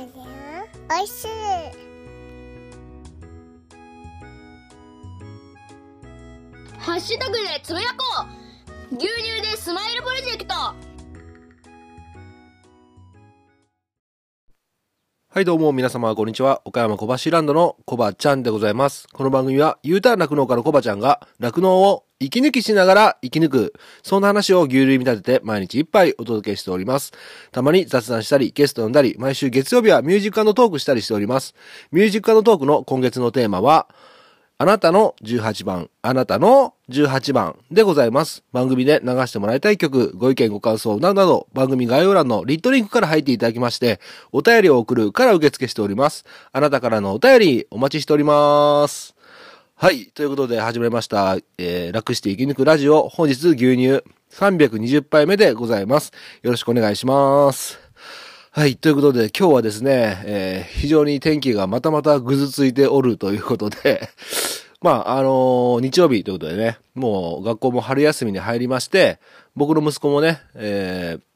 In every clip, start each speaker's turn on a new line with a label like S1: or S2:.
S1: おいしい
S2: ハッシュタグでつぶやこう牛乳でスマイルプロジェクト
S3: はいどうも皆様こんにちは。岡山小橋ランドのコバちゃんでございます。この番組は U ターン酪農家のコバちゃんが酪農を息抜きしながら生き抜く、そんな話を牛乳見立てて毎日いっぱいお届けしております。たまに雑談したり、ゲスト呼んだり、毎週月曜日はミュージックトークしたりしております。ミュージックトークの今月のテーマは、あなたの18番、あなたの18番でございます。番組で流してもらいたい曲、ご意見ご感想などなど、番組概要欄のリットリンクから入っていただきまして、お便りを送るから受付しております。あなたからのお便りお待ちしております。はい。ということで始まりました。えー、楽して生き抜くラジオ。本日牛乳320杯目でございます。よろしくお願いします。はい。ということで、今日はですね、えー非常に天気がまたまたぐずついておるということで、まあ、あのー日曜日ということでね、もう学校も春休みに入りまして、僕の息子もね、えー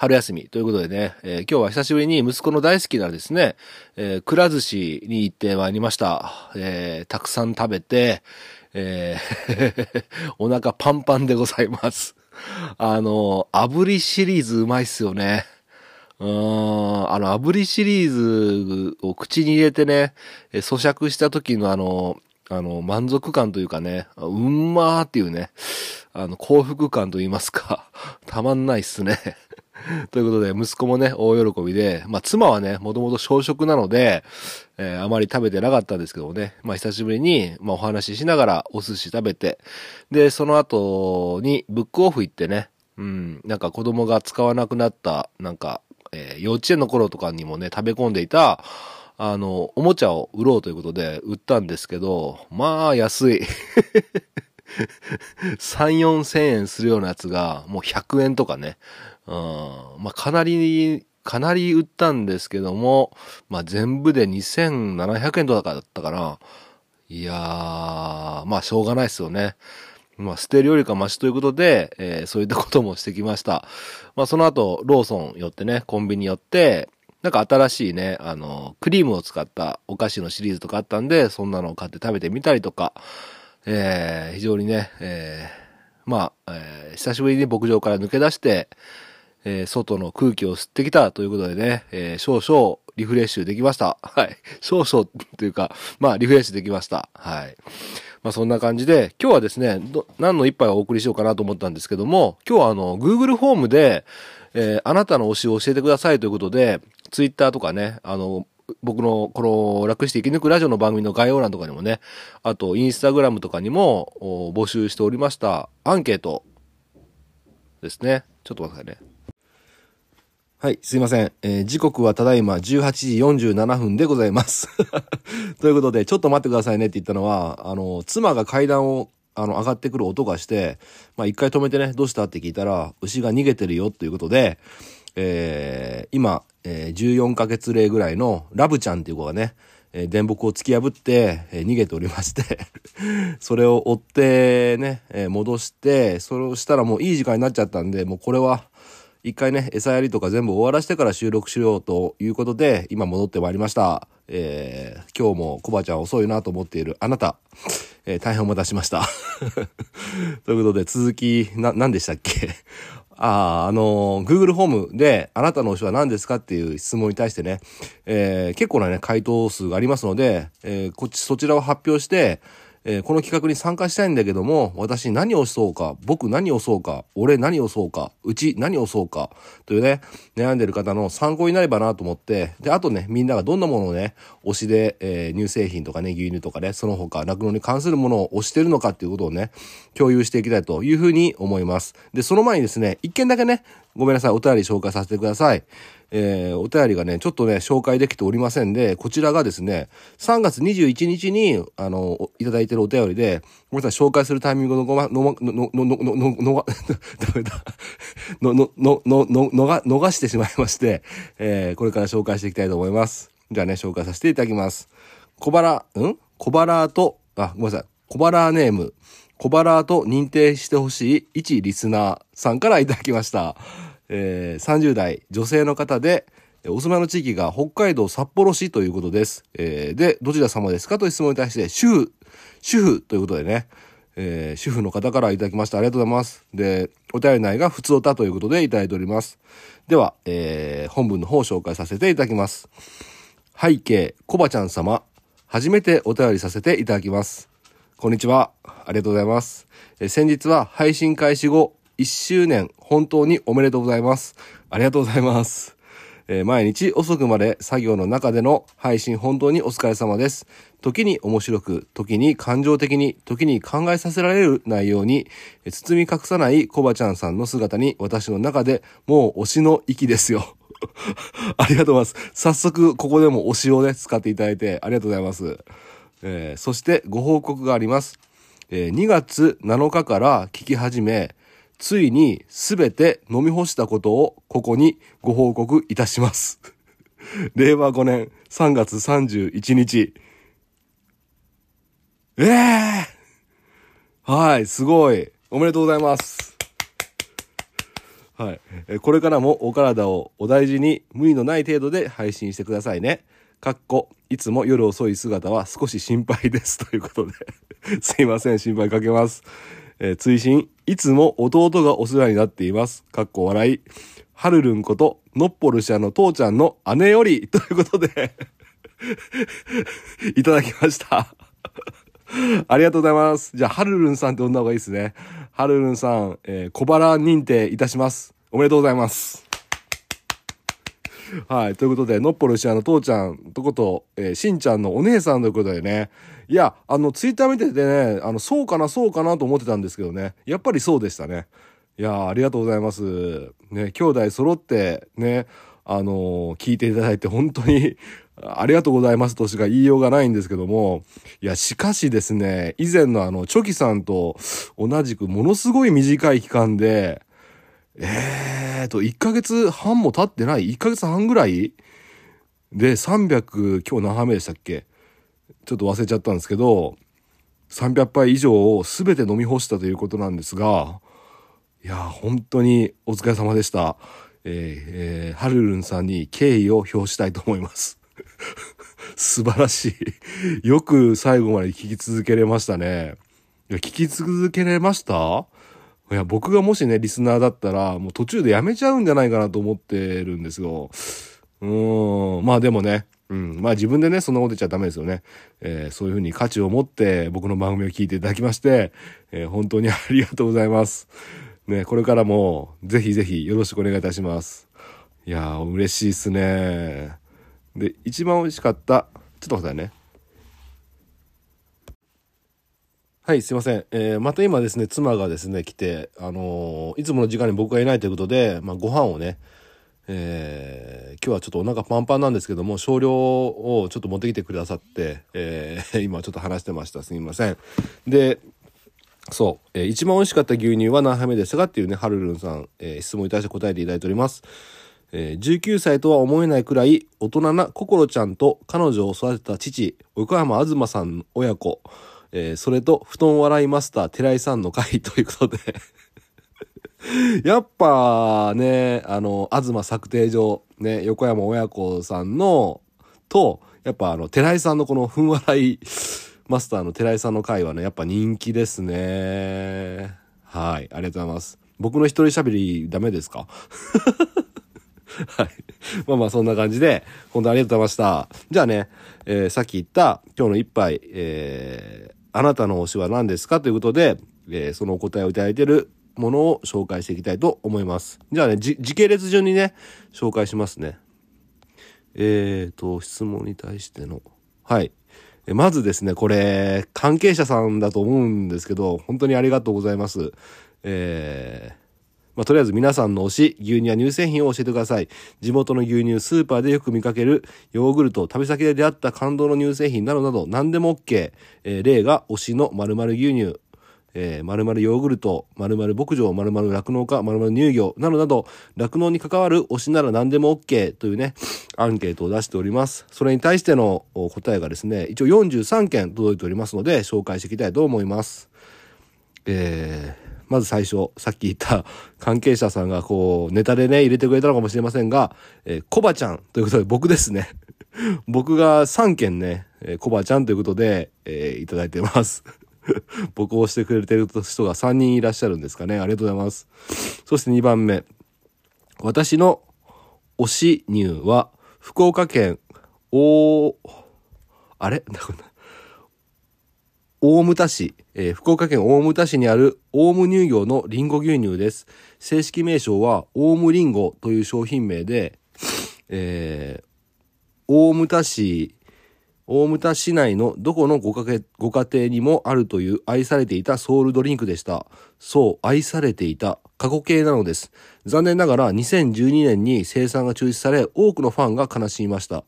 S3: 春休みということでね、えー今日は久しぶりに息子の大好きなですね、えーくら寿司に行ってまいりました。えーたくさん食べて、えー お腹パンパンでございます。あの炙りシリーズうまいっすよね。うーん、あの、炙りシリーズを口に入れてね、え咀嚼した時のあの、あの、満足感というかね、うんまーっていうね、あの、幸福感と言いますか、たまんないっすね。ということで、息子もね、大喜びで、まあ、妻はね、もともと小食なので、えーあまり食べてなかったんですけどもね、まあ、久しぶりに、まあ、お話ししながらお寿司食べて、で、その後にブックオフ行ってね、うん、なんか子供が使わなくなった、なんか、えー幼稚園の頃とかにもね、食べ込んでいた、あの、おもちゃを売ろうということで売ったんですけど、まあ安い。3、4千円するようなやつが、もう100円とかね。まあかなり、かなり売ったんですけども、まあ全部で2700円とかだったかな。いやー、まあしょうがないですよね。まあ捨てるよりかマシということで、えーそういったこともしてきました。まあその後、ローソン寄ってね、コンビニ寄って、なんか新しいね、あの、クリームを使ったお菓子のシリーズとかあったんで、そんなのを買って食べてみたりとか、えー非常にね、えーまあ、えー久しぶりに牧場から抜け出して、えー外の空気を吸ってきたということでね、えー少々リフレッシュできました。はい。少々というか、まあ、リフレッシュできました。はい。まあ、そんな感じで、今日はですね、ど何の一杯をお送りしようかなと思ったんですけども、今日はあの、Google フォームで、えーあなたの推しを教えてくださいということで、Twitter とかね、あの、僕のこの楽して生き抜くラジオの番組の概要欄とかにもね、あとインスタグラムとかにも募集しておりましたアンケートですね。ちょっと待ってくださいね。はい、すいません。えー時刻はただいま18時47分でございます。ということで、ちょっと待ってくださいねって言ったのは、あの、妻が階段を、あの、上がってくる音がして、まあ、一回止めてね、どうしたって聞いたら、牛が逃げてるよということで、えー今、えー14ヶ月例ぐらいのラブちゃんっていう子がね、えー電木を突き破って、えー逃げておりまして、それを追ってね、えー戻して、それをしたらもういい時間になっちゃったんで、もうこれは、一回ね、餌やりとか全部終わらせてから収録しようということで、今戻ってまいりました。えー今日もコバちゃん遅いなと思っているあなた、えー大変お待たせしました。ということで、続き、な、何でしたっけ？ああ、あのー Google ホームで、あなたの推しは何ですかっていう質問に対してね、えー結構なね、回答数がありますので、えーこっち、そちらを発表して、えーこの企画に参加したいんだけども、私何をそうか、僕何をそうか、俺何をそうか、うち何をそうか、というね、悩んでる方の参考になればなと思って、で、あとね、みんながどんなものをね、推しで、えー乳製品とかね、牛乳とかね、その他、酪農に関するものを推してるのかっていうことをね、共有していきたいというふうに思います。で、その前にですね、一件だけね、ごめんなさい、お便り紹介させてください。えーお便りがね、ちょっとね、紹介できておりませんで、こちらがですね、3月21日に、あの、いただいてるお便りで、ごめんなさい、紹介するタイミングのごま、の、の、の、の、の、の、の、のが、ダメだ。の、の、の、の、の、のが、逃してしまいまして、えーこれから紹介していきたいと思います。じゃあね、紹介させていただきます。小腹、ん？小腹と、あ、ごめんなさい。小腹ネーム、小腹と認定してほしい一リスナーさんからいただきました。えー30代女性の方で、お住まいの地域が北海道札幌市ということです。えーで、どちら様ですか？という質問に対して、主婦、主婦ということでね、えー主婦の方からいただきました。ありがとうございます。で、お便り内が普通歌ということでいただいております。では、えー本文の方を紹介させていただきます。背景、コバちゃん様。初めてお便りさせていただきます。こんにちは。ありがとうございます。え先日は配信開始後1周年本当におめでとうございます。ありがとうございます。えー毎日遅くまで作業の中での配信本当にお疲れ様です。時に面白く、時に感情的に、時に考えさせられる内容に、えー包み隠さないコバちゃんさんの姿に私の中でもう推しの息ですよ。ありがとうございます。早速、ここでも推しをね、使っていただいてありがとうございます。えーそしてご報告があります。え2月7日から聞き始め、ついにすべて飲み干したことをここにご報告いたします。令和5年3月31日。ええはい、すごい。おめでとうございます。はい。これからもお体をお大事に無理のない程度で配信してくださいね。かっこ、いつも夜遅い姿は少し心配です。ということで。すいません、心配かけます。えー追伸、いつも弟がお世話になっています。かっこ笑い。はるるんこと、ノッポルシアの父ちゃんの姉より、ということで、いただきました。ありがとうございます。じゃあ、はるるんさんって呼んだ方がいいですね。はるるんさん、えー小腹認定いたします。おめでとうございます。はい。ということで、のっぽるしあの父ちゃんとこと、えーしんちゃんのお姉さんということでね。いや、あの、ツイッター見ててね、あの、そうかな、そうかなと思ってたんですけどね。やっぱりそうでしたね。いやありがとうございます。ね、兄弟揃って、ね、あのー聞いていただいて本当に、ありがとうございますとしか言いようがないんですけども、いや、しかしですね、以前のあの、チョキさんと同じくものすごい短い期間で、えーと、1ヶ月半も経ってない ?1 ヶ月半ぐらい？で、300、今日何杯目でしたっけ？ちょっと忘れちゃったんですけど、300杯以上を全て飲み干したということなんですが、いや、本当にお疲れ様でした。えーえー、はるるんさんに敬意を表したいと思います。素晴らしい。よく最後まで聞き続けれましたね。いや、聞き続けれました？いや、僕がもしね、リスナーだったら、もう途中でやめちゃうんじゃないかなと思ってるんですよ。うーん、まあでもね、うん、まあ自分でね、そんなこと言っちゃダメですよね。えーそういうふうに価値を持って僕の番組を聞いていただきまして、えー本当にありがとうございます。ね、これからもぜひぜひよろしくお願いいたします。いやー、嬉しいっすね。で、一番美味しかった、ちょっと待ってね。はい、すいません。えーまた今ですね、妻がですね、来て、あのーいつもの時間に僕がいないということで、まあ、ご飯をね、えー今日はちょっとお腹パンパンなんですけども、少量をちょっと持ってきてくださって、えー 今ちょっと話してました。すみません。で、そう、えー一番美味しかった牛乳は何杯目ですかっていうね、はるるんさん、えー質問に対して答えていただいております。えー19歳とは思えないくらい大人な心ちゃんと彼女を育てた父、横山東さん親子、えーそれと布団笑いマスター寺井さんの会ということで、やっぱね、あの、東作庭場、ね、横山親子さんの、と、やっぱあの、寺井さんのこのふん笑いマスターの寺井さんの回はね、やっぱ人気ですね。はい、ありがとうございます。僕の一人喋りダメですか？はい。まあまあそんな感じで、本当ありがとうございました。じゃあね、えーさっき言った今日の一杯、えーあなたの推しは何ですかということで、えーそのお答えをいただいているものを紹介していきたいと思います。じゃあね、時系列順にね、紹介しますね。えーと、質問に対しての。はい。えまずですね、これ、関係者さんだと思うんですけど、本当にありがとうございます。えーまあ、とりあえず皆さんの推し、牛乳や乳製品を教えてください。地元の牛乳、スーパーでよく見かけるヨーグルト、旅先で出会った感動の乳製品などなど何でも OK。えー例が推しの〇〇牛乳、えー、〇〇ヨーグルト、〇〇牧場、〇〇酪農家、〇〇乳業などなど、酪農に関わる推しなら何でも OK というね、アンケートを出しております。それに対しての答えがですね、一応43件届いておりますので、紹介していきたいと思います。えー、まず最初、さっき言った関係者さんがこう、ネタでね、入れてくれたのかもしれませんが、えー、コバちゃんということで僕ですね。僕が3件ね、えー、コバちゃんということで、えー、いただいてます。僕を押してくれてる人が3人いらっしゃるんですかね。ありがとうございます。そして2番目。私の推し乳は、福岡県大、あれ？大牟田市、えー、福岡県大牟田市にある大牟乳業のリンゴ牛乳です。正式名称は大牟リンゴという商品名で、えー、大牟田市、大牟田市内のどこのご家ご家庭にもあるという愛されていたソウルドリンクでした。そう、愛されていた過去形なのです。残念ながら2012年に生産が中止され、多くのファンが悲しみました。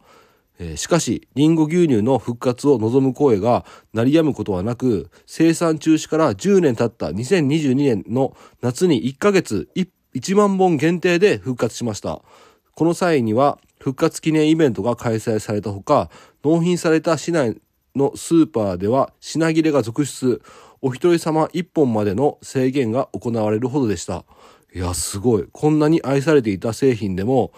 S3: しかし、リンゴ牛乳の復活を望む声が鳴り止むことはなく、生産中止から10年経った2022年の夏に1ヶ月 1, 1万本限定で復活しました。この際には、復活記念イベントが開催されたほか、納品された市内のスーパーでは品切れが続出、お一人様一本までの制限が行われるほどでした。いや、すごい。こんなに愛されていた製品でも、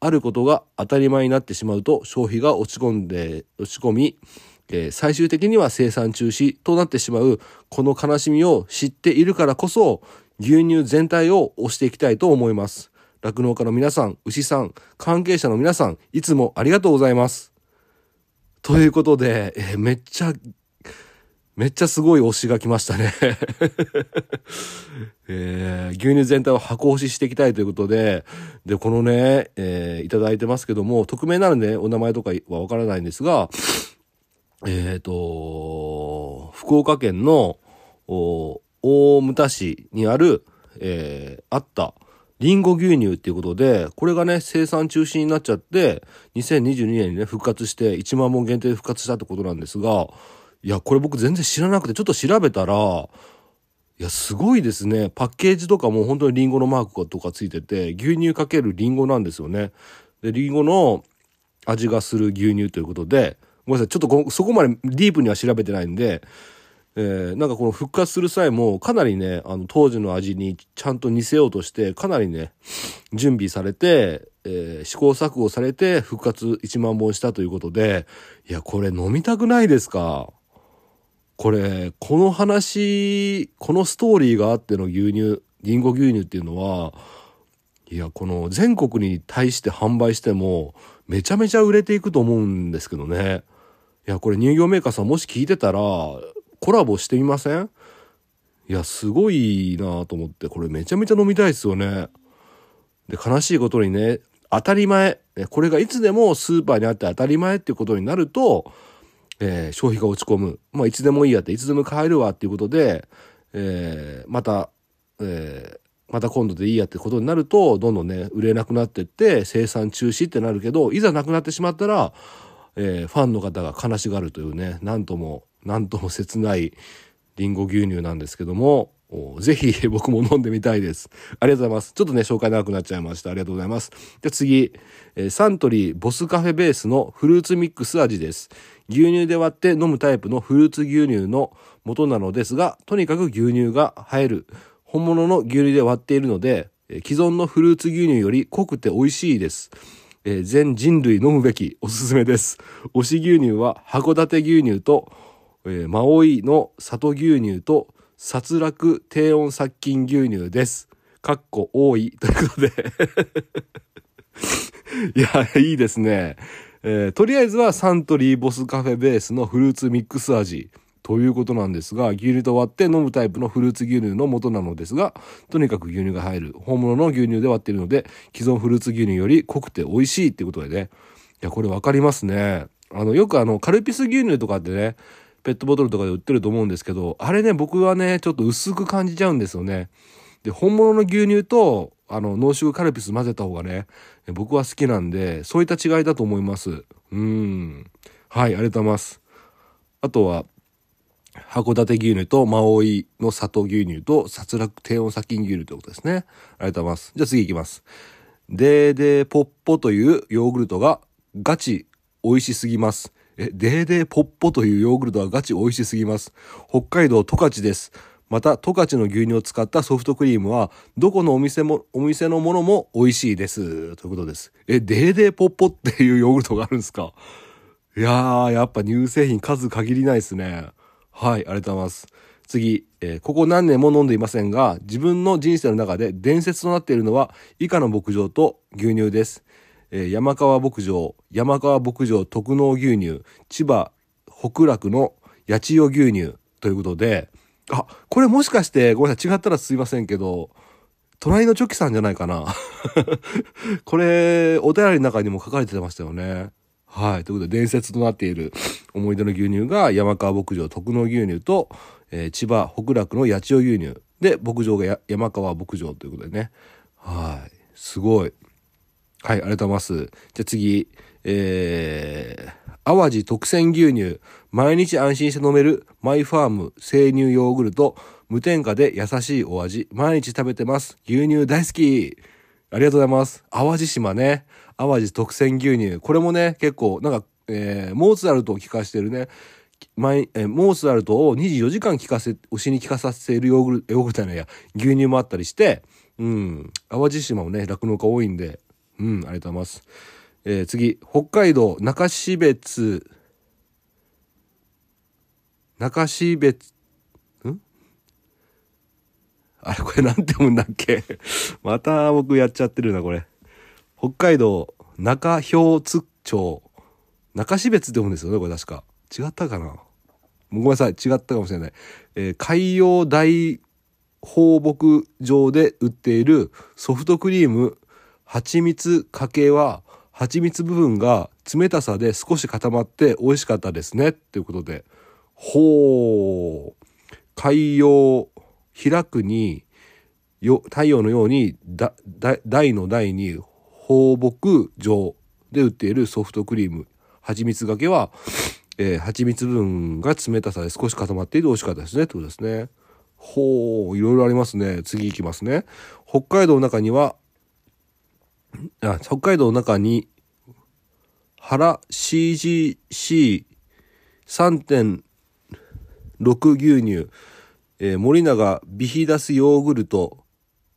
S3: あることが当たり前になってしまうと消費が落ち込んで、落ち込み、えー、最終的には生産中止となってしまうこの悲しみを知っているからこそ牛乳全体を押していきたいと思います。酪農家の皆さん、牛さん、関係者の皆さん、いつもありがとうございます。ということで、えー、めっちゃめっちゃすごい推しが来ましたね。えー、牛乳全体を箱押ししていきたいということで、で、このね、えー、いただいてますけども、匿名なので、ね、お名前とかはわからないんですが、えっ、ー、と、福岡県の大牟田市にある、えー、あった、リンゴ牛乳っていうことで、これがね、生産中止になっちゃって、2022年にね、復活して、1万本限定で復活したってことなんですが、いや、これ僕全然知らなくて、ちょっと調べたら、いや、すごいですね。パッケージとかも本当にリンゴのマークとかついてて、牛乳かけるリンゴなんですよね。で、リンゴの味がする牛乳ということで、ごめんなさい。ちょっとこそこまでディープには調べてないんで、えー、なんかこの復活する際もかなりね、あの当時の味にちゃんと似せようとして、かなりね、準備されて、えー、試行錯誤されて復活1万本したということで、いや、これ飲みたくないですか？これ、この話、このストーリーがあっての牛乳、リンゴ牛乳っていうのは、いや、この全国に対して販売しても、めちゃめちゃ売れていくと思うんですけどね。いや、これ乳業メーカーさんもし聞いてたら、コラボしてみません？いや、すごいなと思って、これめちゃめちゃ飲みたいですよね。で、悲しいことにね、当たり前、これがいつでもスーパーにあって当たり前っていうことになると、えー、消費が落ち込む。まあ、いつでもいいやって、いつでも買えるわっていうことで、えー、また、えー、また今度でいいやってことになると、どんどんね、売れなくなってって、生産中止ってなるけど、いざなくなってしまったら、えー、ファンの方が悲しがるというね、なんとも、なんとも切ないリンゴ牛乳なんですけども、ぜひ 僕も飲んでみたいです。ありがとうございます。ちょっとね、紹介長くなっちゃいました。ありがとうございます。じゃ次、サントリーボスカフェベースのフルーツミックス味です。牛乳で割って飲むタイプのフルーツ牛乳の元なのですが、とにかく牛乳が映える。本物の牛乳で割っているので、既存のフルーツ牛乳より濃くて美味しいです。えー、全人類飲むべきおすすめです。推し牛乳は函館牛乳と、えー、マオイの里牛乳と殺戮低温殺菌牛乳です。かっこ多いということで いや、いいですね。えー、とりあえずはサントリーボスカフェベースのフルーツミックス味ということなんですが、牛乳と割って飲むタイプのフルーツ牛乳の元なのですが、とにかく牛乳が入る。本物の牛乳で割っているので、既存フルーツ牛乳より濃くて美味しいっていうことでね。いや、これわかりますね。あの、よくあの、カルピス牛乳とかってね、ペットボトルとかで売ってると思うんですけど、あれね、僕はね、ちょっと薄く感じちゃうんですよね。で、本物の牛乳と、あの、濃縮カルピス混ぜた方がね、僕は好きなんで、そういった違いだと思います。うん。はい、ありがとうございます。あとは、函館牛乳とマオイの里牛乳と殺戮低温殺菌牛乳ということですね。ありがとうございます。じゃあ次行きます。デーデーポッポというヨーグルトがガチ美味しすぎます。え、デーデーポッポというヨーグルトはガチ美味しすぎます。北海道十勝です。また、十勝の牛乳を使ったソフトクリームは、どこのお店も、お店のものも美味しいです。ということです。え、デーデーポッポっていうヨーグルトがあるんですか？いやー、やっぱ乳製品数限りないですね。はい、ありがとうございます。次、えーここ何年も飲んでいませんが、自分の人生の中で伝説となっているのは、以下の牧場と牛乳です。えー山川牧場、山川牧場特納牛乳、千葉北楽の八千代牛乳ということで、あ、これもしかして、ごめんなさい、違ったらすいませんけど、隣のチョキさんじゃないかな。これ、お便りの中にも書かれてましたよね。はい。ということで、伝説となっている思い出の牛乳が山川牧場特納牛乳と、えー千葉北楽の八千代牛乳。で、牧場が山川牧場ということでね。はい。すごい。はい、ありがとうございます。じゃあ次、えー、淡路特選牛乳、毎日安心して飲めるマイファーム生乳ヨーグルト、無添加で優しいお味、毎日食べてます。牛乳大好き。ありがとうございます。淡路島ね。淡路特選牛乳。これもね、結構、なんか、えー、モーツァルトを聞かしてるね。毎えーモーツァルトを24時間聞かせ、牛に聞かさせているヨーグルト、ヨーグルトや、牛乳もあったりして、うん、淡路島もね、酪農家多いんで、うん、ありがとうございます。えー次、北海道中標津、中標津、ん？あれ、これなんて読むんだっけ？また僕やっちゃってるな、これ。北海道中標津町、中標津って読むんですよね、これ確か。違ったかな？ごめんなさい、違ったかもしれない。えー海洋大放牧場で売っているソフトクリーム蜂蜜かけは蜂蜜部分が冷たさで少し固まって美味しかったですね。っていうことでほう。海洋開くによ太陽のようにだだ大の大に放牧場で売っているソフトクリーム。蜂蜜がけは、えー蜂蜜分が冷たさで少し固まっていて美味しかったですね。ってことですね。ほう。いろいろありますね。次いきますね。北海道の中にはあ北海道の中に原 CGC3.6 牛乳、えー森永ビヒダスヨーグルト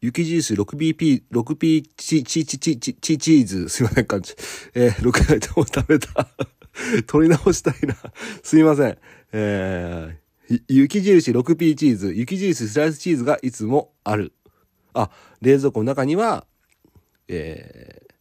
S3: 雪印 6BP、6P チチチチチチチーズ、すいません、感じ。えー、6回とも食べた。取り直したいな。すいません。えー、雪印 6P チーズ、雪印スライスチーズがいつもある。あ、冷蔵庫の中には、えー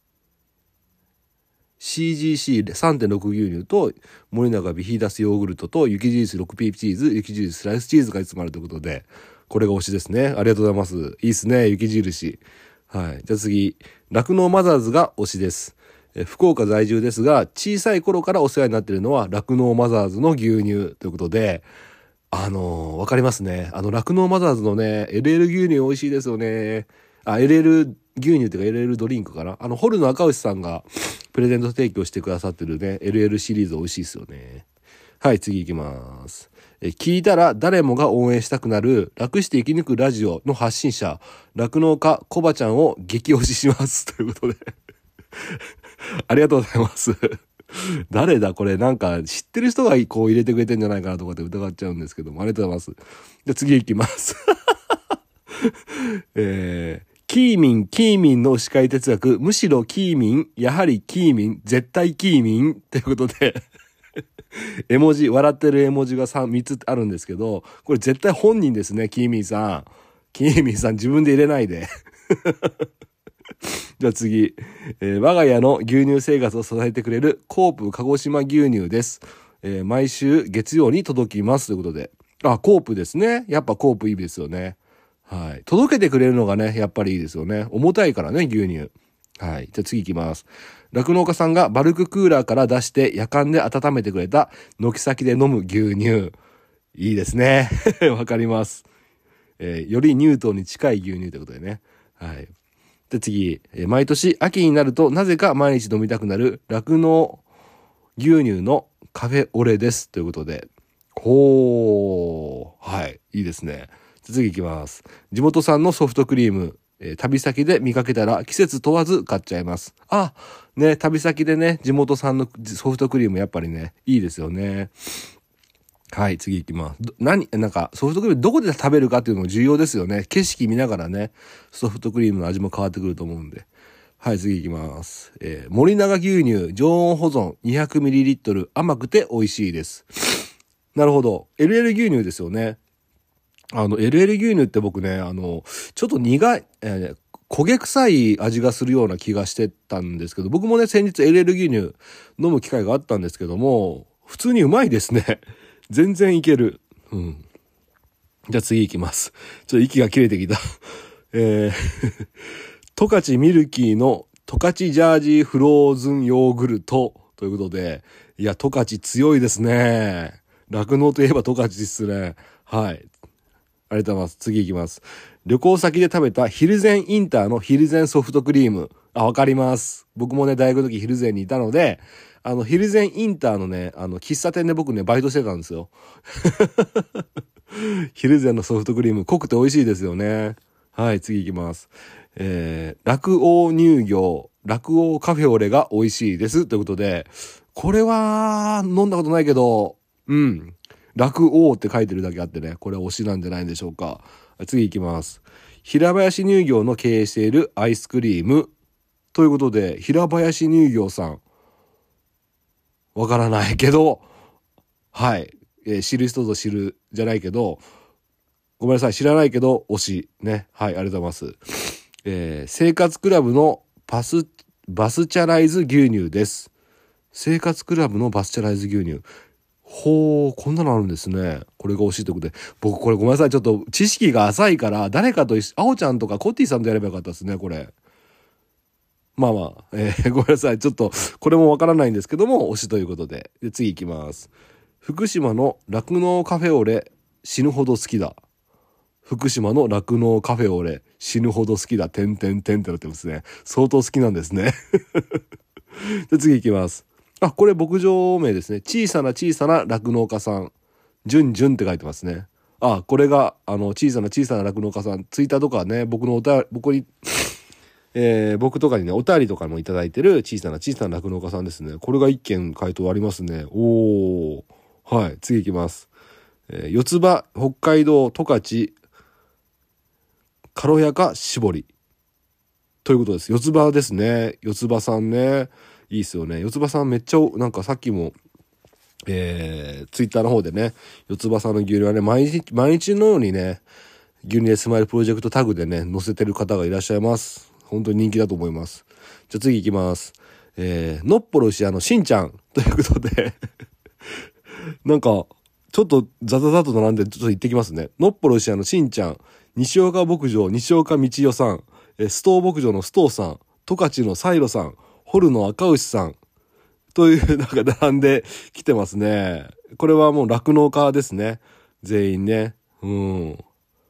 S3: CGC3.6 牛乳と森永ビヒーダスヨーグルトと雪印 6P チーズ、雪印スライスチーズがいつもあるということで、これが推しですね。ありがとうございます。いいっすね、雪印。はい。じゃあ次、酪農マザーズが推しです。え福岡在住ですが、小さい頃からお世話になっているのは酪農マザーズの牛乳ということで、あのーわかりますね。あの、酪農マザーズのね、LL 牛乳美味しいですよね。あ、LL 牛乳っていうか LL ドリンクかな？あの、ホルの赤牛さんがプレゼント提供してくださってるね、LL シリーズ美味しいですよね。はい、次行きます。え聞いたら誰もが応援したくなる、楽して生き抜くラジオの発信者、酪農家コバちゃんを激推しします。ということで。ありがとうございます。誰だこれ？なんか知ってる人がこう入れてくれてんじゃないかなとかって疑っちゃうんですけども、ありがとうございます。じゃあ次行きます。えー、キーミン、キーミンの司会哲学、むしろキーミン、やはりキーミン、絶対キーミンっていうことで、絵文字、笑ってる絵文字が 3, 3つあるんですけど、これ絶対本人ですね、キーミンさん。キーミンさん自分で入れないで。じゃあ次、えー我が家の牛乳生活を支えてくれるコープ鹿児島牛乳です。えー毎週月曜に届きますということで。あ、コープですね。やっぱコープいいですよね。はい。届けてくれるのがね、やっぱりいいですよね。重たいからね、牛乳。はい。じゃあ次行きます。酪農家さんがバルククーラーから出して夜間で温めてくれた軒先で飲む牛乳。いいですね。わかります。えーよりニュートンに近い牛乳ということでね。はい。で次、えー毎年秋になるとなぜか毎日飲みたくなる酪農牛乳のカフェオレです。ということで。ほー。はい。いいですね。次行きます。地元産のソフトクリーム。えー旅先で見かけたら季節問わず買っちゃいます。あ、ね、旅先でね、地元産のソフトクリームやっぱりね、いいですよね。はい、次行きます。何、なんか、ソフトクリームどこで食べるかっていうのも重要ですよね。景色見ながらね、ソフトクリームの味も変わってくると思うんで。はい、次行きます。えー森永牛乳常温保存 200ml 甘くて美味しいです。なるほど。LL 牛乳ですよね。あの、LL 牛乳って僕ね、あの、ちょっと苦い、えー焦げ臭い味がするような気がしてたんですけど、僕もね、先日 LL 牛乳飲む機会があったんですけども、普通にうまいですね。全然いける。うん。じゃあ次行きます。ちょっと息が切れてきた。えー、十勝ミルキーの十勝ジャージーフローズンヨーグルトということで、いや、十勝強いですね。酪農といえば十勝ですね。はい。ありがとうございます。次行きます。旅行先で食べたヒルゼンインターのヒルゼンソフトクリーム。あ、わかります。僕もね、大学の時ヒルゼンにいたので、あの、ヒルゼンインターのね、あの、喫茶店で僕ね、バイトしてたんですよ。ヒルゼンのソフトクリーム、濃くて美味しいですよね。はい、次行きます。えー、落王乳業、落王カフェオレが美味しいです。ということで、これは、飲んだことないけど、うん。落王って書いてるだけあってね、これは推しなんじゃないでしょうか。次行きます。平林乳業の経営しているアイスクリーム。ということで、平林乳業さん。わからないけど、はい。えー知る人ぞ知るじゃないけど、ごめんなさい。知らないけど、推し。ね。はい、ありがとうございます。えー生活クラブのパス、バスチャライズ牛乳です。生活クラブのバスチャライズ牛乳。ほう、こんなのあるんですね。これが惜しいということで。僕これごめんなさい。ちょっと知識が浅いから、誰かと一緒、あおちゃんとかコッティさんとやればよかったですね、これ。まあまあ、えーごめんなさい。ちょっと、これもわからないんですけども、推しということで。で、次行きます。福島の酪農カフェオレ、死ぬほど好きだ。福島の酪農カフェオレ、死ぬほど好きだ。てんてんてんってなってますね。相当好きなんですね。で、次行きます。あ、これ牧場名ですね。小さな小さな酪農家さん。じゅんじゅんって書いてますね。あ、これが、あの、小さな小さな酪農家さん。ツイッターとかね、僕のお便り、僕に、えー僕とかにね、お便りとかもいただいてる小さな小さな酪農家さんですね。これが一件回答ありますね。おー。はい、次行きます。えー四つ葉、北海道、十勝、軽やか絞り。ということです。四つ葉ですね。四つ葉さんね。いいっすよね。四つ葉さんめっちゃ、なんかさっきも、えー、ツイッターの方でね、四つ葉さんの牛乳はね、毎日、毎日のようにね、牛乳でスマイルプロジェクトタグでね、載せてる方がいらっしゃいます。本当に人気だと思います。じゃあ次行きます。えー、のっぽろしあの、しんちゃんということで、なんか、ちょっとザザザと並んでちょっと行ってきますね。のっぽろしあの、しんちゃん、西岡牧場、西岡道代さん、えーストー牧場のストーさん、十勝のサイロさん、ホルの赤牛さん、という、なんか並んできてますね。これはもう酪農家ですね。全員ね。うん。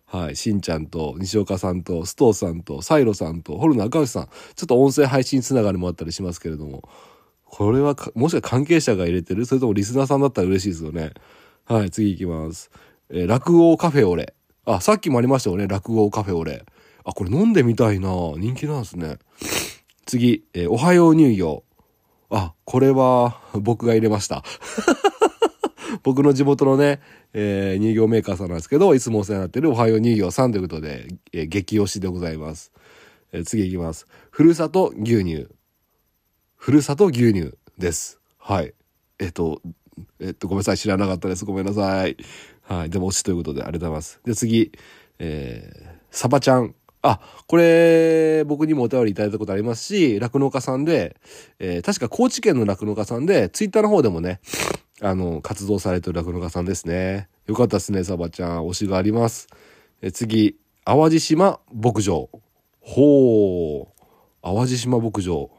S3: はい。しんちゃんと、西岡さんと、ストーさんと、サイロさんと、ホルの赤牛さん。ちょっと音声配信つながりもあったりしますけれども。これは、もしか関係者が入れてる？それともリスナーさんだったら嬉しいですよね。はい。次行きます。えー落語カフェオレ。あ、さっきもありましたよね。落語カフェオレ。あ、これ飲んでみたいな人気なんですね。次、えーおはよう乳業。あ、これは僕が入れました。僕の地元のね、えー乳業メーカーさんなんですけど、いつもお世話になってるおはよう乳業さんということで、えー激推しでございます。えー次いきます。ふるさと牛乳。ふるさと牛乳です。はい。えっ、と、えっ、と、ごめんなさい。知らなかったです。ごめんなさい。はい。でも推しということでありがとうございます。で、次、えー、サバちゃん。あ、これ、僕にもお便りいただいたことありますし、酪農家さんで、えー確か高知県の酪農家さんで、ツイッターの方でもね、あの、活動されてる酪農家さんですね。よかったですね、サバちゃん。推しがあります。え次、淡路島牧場。ほう。淡路島牧場。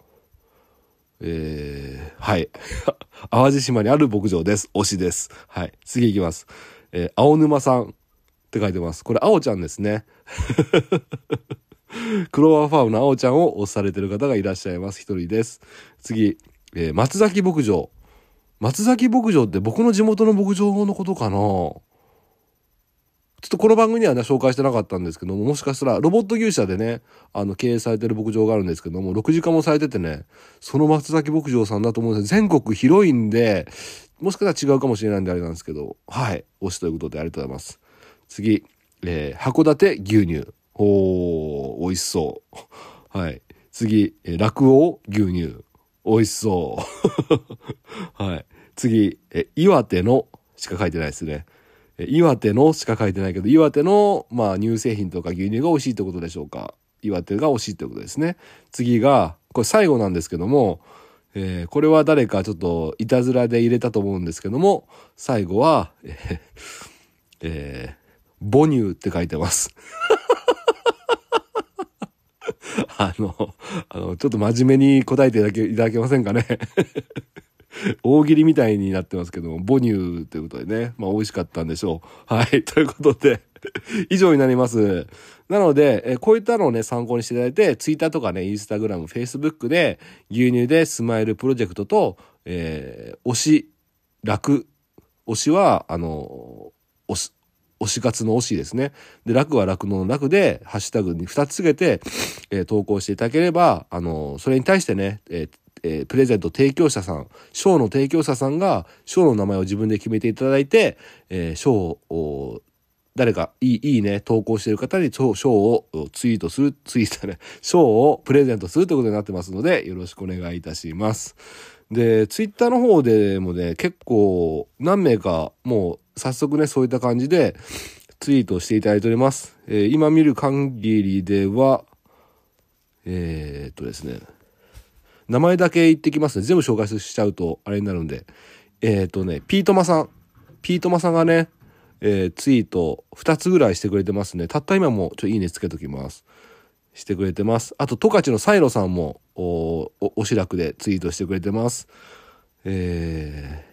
S3: えー、はい。淡路島にある牧場です。推しです。はい。次行きます。えー青沼さんって書いてます。これ、青ちゃんですね。クローバーファームの青ちゃんを推されてる方がいらっしゃいます。一人です。次、えー松崎牧場。松崎牧場って僕の地元の牧場のことかな？ちょっとこの番組にはね、紹介してなかったんですけども、もしかしたら、ロボット牛舎でね、あの、経営されてる牧場があるんですけども、6時間もされててね、その松崎牧場さんだと思うんです全国広いんで、もしかしたら違うかもしれないんであれなんですけど、はい、推しということでありがとうございます。次、えー、函館牛乳。おー、美味しそう。はい。次、えー、落王牛乳。美味しそう。はい。次、え、岩手のしか書いてないですね。岩手のしか書いてないけど、岩手の、まあ、乳製品とか牛乳が美味しいってことでしょうか。岩手が美味しいってことですね。次が、これ最後なんですけども、えー、これは誰かちょっといたずらで入れたと思うんですけども、最後は、えー、えー、母乳って書いてます。あの、あの、ちょっと真面目に答えていただけいただけませんかね。大喜利みたいになってますけども、母乳ということでね、まあ美味しかったんでしょう。はい、ということで以上になります。なので、えこういったのをね、参考にしていただいて、ツイッターとかね、インスタグラム、フェイスブックで、牛乳でスマイルプロジェクトと、えー、推し、楽、推しは、あの、推し、推し活の推しですね。で、楽は楽の楽で、ハッシュタグに2つつけて、えー、投稿していただければ、あの、それに対してね、えーえー、プレゼント提供者さん、賞の提供者さんが、賞の名前を自分で決めていただいて、えー、を、誰か、いい、いいね、投稿している方に賞をツイートする、ツイートね、賞をプレゼントするということになってますので、よろしくお願いいたします。で、ツイッターの方でもね、結構何名かもう早速ね、そういった感じでツイートしていただいております。えー、今見る限りでは、えー、っとですね、名前だけ言ってきますね。全部紹介しちゃうとあれになるんで。えっ、とね、ピートマさん。ピートマさんがね、えー、ツイート2つぐらいしてくれてますね。たった今もちょいいねつけときます。してくれてます。あと、十勝のサイロさんも、お、お、おしらくでツイートしてくれてます。え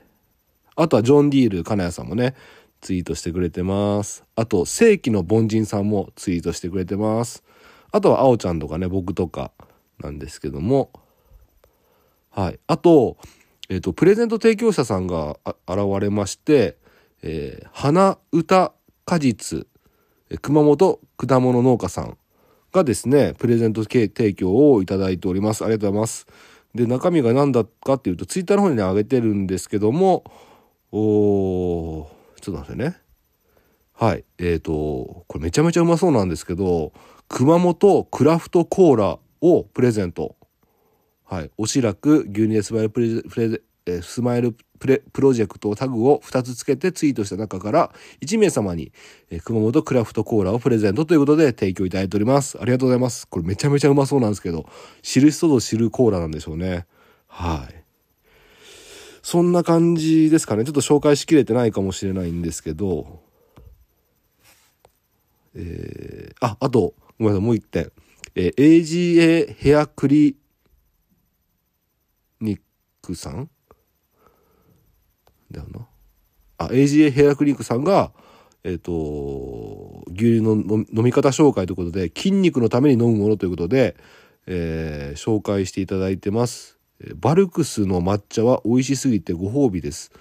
S3: ー、あとはジョン・ディール、金谷さんもね、ツイートしてくれてます。あと、世紀の凡人さんもツイートしてくれてます。あとは、あおちゃんとかね、僕とかなんですけども、はい。あと、えっ、ー、と、プレゼント提供者さんがあ現れまして、えー、花歌果実、熊本果物農家さんがですね、プレゼント提供をいただいております。ありがとうございます。で、中身が何だかっていうと、ツイッターの方にね、上げてるんですけども、おちょっと待ってね。はい。えっ、ー、と、これめちゃめちゃうまそうなんですけど、熊本クラフトコーラをプレゼントはい、おしらく牛乳でスマイルプレプレえスマイルプレプロジェクトタグを2つつけてツイートした中から1名様に、え熊本クラフトコーラをプレゼントということで提供いただいております。ありがとうございます。これめちゃめちゃうまそうなんですけど、知る人ぞ知るコーラなんでしょうね。はい。そんな感じですかね。ちょっと紹介しきれてないかもしれないんですけど、えー、あ、あと、ごめんなさい、もう一点。えー、AGA ヘアクリニックさんだよな。あ、AGA ヘアクリニックさんが、えっ、ー、と、牛乳の飲み方紹介ということで、筋肉のために飲むものということで、えー、紹介していただいてます。バルクスの抹茶は美味しすぎてご褒美です。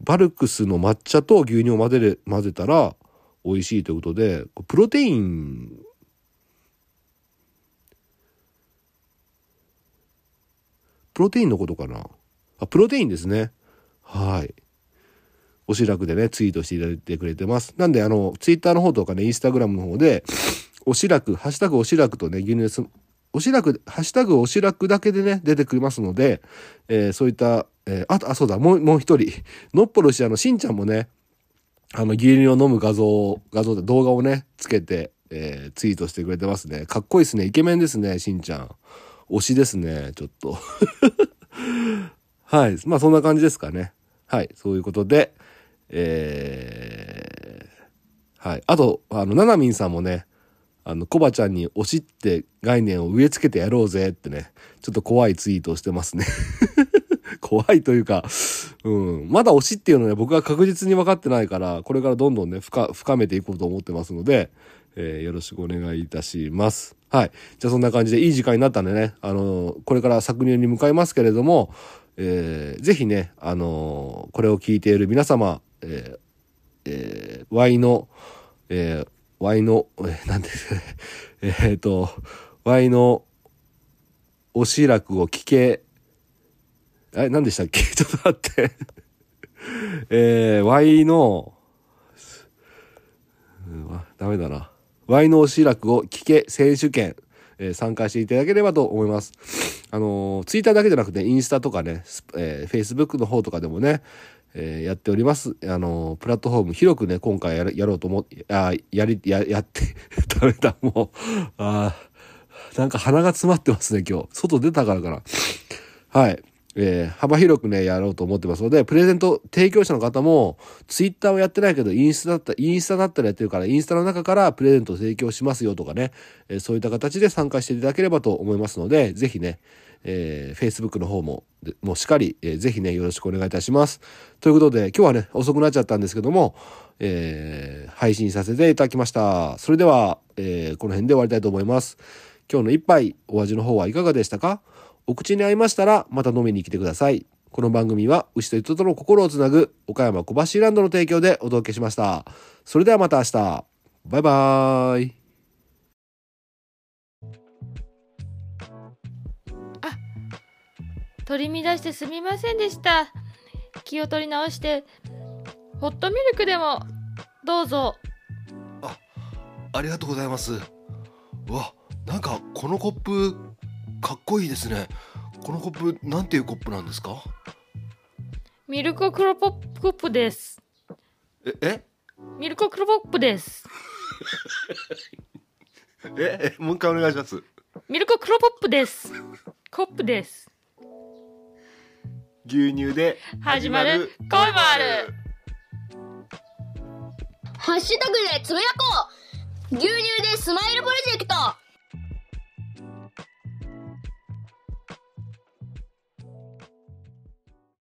S3: バルクスの抹茶と牛乳を混ぜる混ぜたら美味しいということで、プロテインプロテインのことかな？あ、プロテインですね。はい。おしらくでね、ツイートしていただいてくれてます。なんで、あの、ツイッターの方とかね、インスタグラムの方で、おしらく、ハッシュタグおしらくとね、牛乳す。おしらく、ハッシュタグおしらくだけでね、出てくりますので、えー、そういった、えー、あと、あ、そうだ、もう、もう一人。のっぽろし、あの、しんちゃんもね、あの、牛乳を飲む画像、画像で動画をね、つけて、えー、ツイートしてくれてますね。かっこいいですね。イケメンですね、しんちゃん。推しですね、ちょっと。はい。まあそんな感じですかね。はい。そういうことで、えー、はい。あと、あの、ななみんさんもね、あの、コバちゃんに推しって概念を植え付けてやろうぜってね、ちょっと怖いツイートをしてますね。怖いというか、うん、まだ推しっていうのはね、僕は確実に分かってないから、これからどんどんね、深、深めていこうと思ってますので、えー、よろしくお願いいたします。はい。じゃあそんな感じでいい時間になったんでね、あのー、これから搾乳に向かいますけれども、えー、ぜひね、あのー、これを聞いている皆様、えー、えー、Y の、えー、ワイの、えー、なんですかね、えっと、ワイの、おしらくを聞け、え、何でしたっけ？ちょっと待って。えー、ワイの、うんダメだな。ワイのおしらくを聞け選手権、え参加していただければと思います。あのーツイッターだけじゃなくて、インスタとかね、えー、Facebook の方とかでもね、えーやっております。あのプラットフォーム広くね、今回ややろうと思って、あやり、や、やって、食べた、もう、あなんか鼻が詰まってますね、今日。外出たからかな。はい。えー幅広くね、やろうと思ってますので、プレゼント提供者の方も、ツイッターをやってないけど、インスタだった、インスタだったらやってるから、インスタの中からプレゼント提供しますよとかね、えーそういった形で参加していただければと思いますので、ぜひね、えー、Facebook の方も、でもしっかり、えーぜひね、よろしくお願いいたします。ということで、今日はね、遅くなっちゃったんですけども、えー配信させていただきました。それでは、えーこの辺で終わりたいと思います。今日の一杯、お味の方はいかがでしたか？お口に合いましたら、また飲みに来てください。この番組は、牛と人との心をつなぐ、岡山小橋ランドの提供でお届けしました。それではまた明日。バイバーイ。
S1: 取り乱してすみませんでした気を取り直してホットミルクでもどうぞ
S3: ありがとうございます。うわ、なんかこのコップかっこいいですね。このコップなんていうコップなんですか？
S1: ミルククロポップコップです。
S3: ええ？
S1: ミルククロポップです。
S3: ええもう一回お願いします。
S1: ミルククロポップです。コップです。
S3: 牛乳で
S1: 始まる恋もある。
S2: ハッシュタグでつぶやこう。牛乳でスマイルプロジェクト